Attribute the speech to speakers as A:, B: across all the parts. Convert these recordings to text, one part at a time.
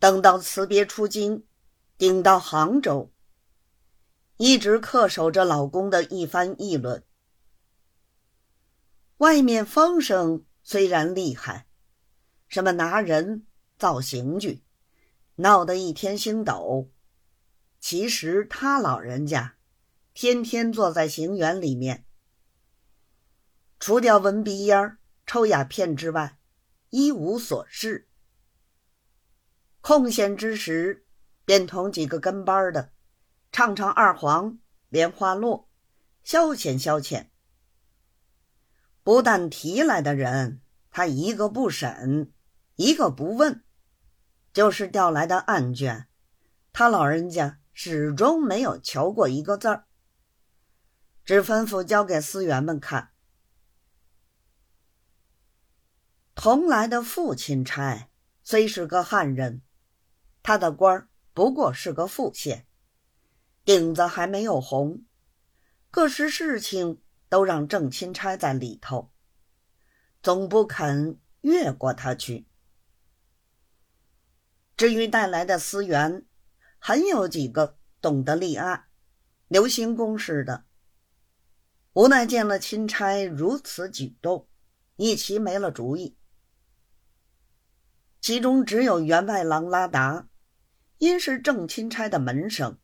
A: 等到辞别出京，顶到杭州，一直恪守着老公的一番议论。外面风声虽然厉害，什么拿人造刑具，闹得一天星斗，其实他老人家天天坐在刑园里面，除掉闻鼻烟、抽鸦片之外，一无所事。空闲之时，便同几个跟班的唱唱二黄、莲花落，消遣消遣。不但提来的人，他一个不审，一个不问；就是调来的案卷，他老人家始终没有瞧过一个字儿，只吩咐交给司员们看。同来的父亲差虽是个汉人，他的官不过是个副县，顶子还没有红，各式事情。都让郑钦差在里头，总不肯越过他去。至于带来的司员，很有几个懂得立案、留心公事的。无奈见了钦差如此举动，一齐没了主意。其中只有员外郎拉达，因是郑钦差的门生，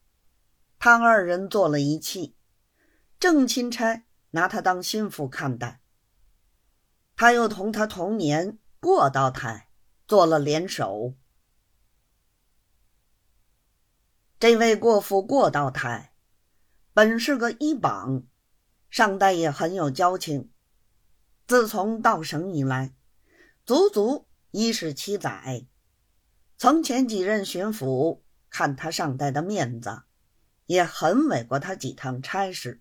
A: 他二人做了一气，郑钦差。拿他当心腹看待，他又同他同年过道台做了联手。这位过父过道台本是个一榜，上代也很有交情。自从到省以来，足足一十七载。从前几任巡抚看他上代的面子，也很委过他几趟差事。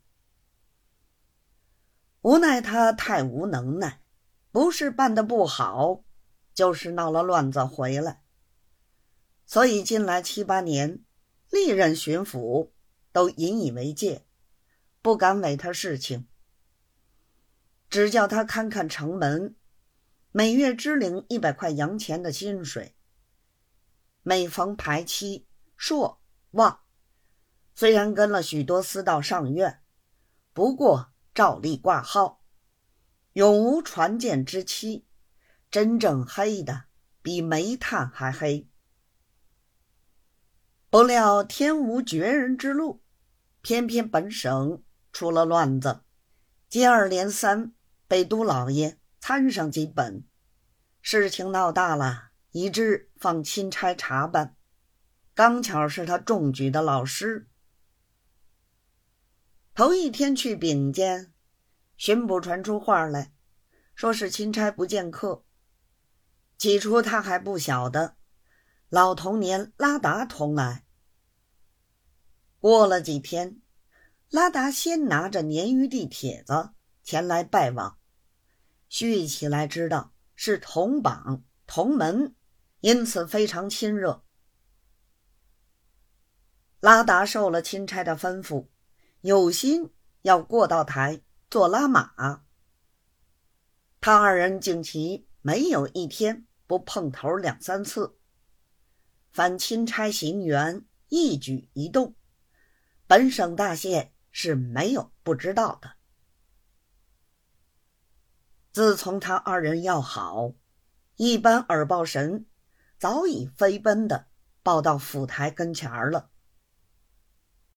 A: 无奈他太无能耐，不是办的不好，就是闹了乱子回来。所以近来七八年，历任巡抚都引以为戒，不敢委他事情，只叫他看看城门，每月支领一百块洋钱的薪水。每逢排期、朔、望，虽然跟了许多私道上院，不过。照例挂号，永无传见之期。真正黑的比煤炭还黑。不料天无绝人之路，偏偏本省出了乱子，接二连三被都老爷参上几本，事情闹大了，以致放钦差查办。刚巧是他中举的老师。头一天去禀见，巡捕传出话来，说是钦差不见客。起初他还不晓得，老童年拉达同来。过了几天，拉达先拿着鲶鱼地帖子前来拜望，续起来知道是同榜同门，因此非常亲热。拉达受了钦差的吩咐。有心要过道台做拉马，他二人竟其没有一天不碰头两三次。凡钦差行员一举一动，本省大县是没有不知道的。自从他二人要好，一般耳报神早已飞奔的抱到府台跟前儿了。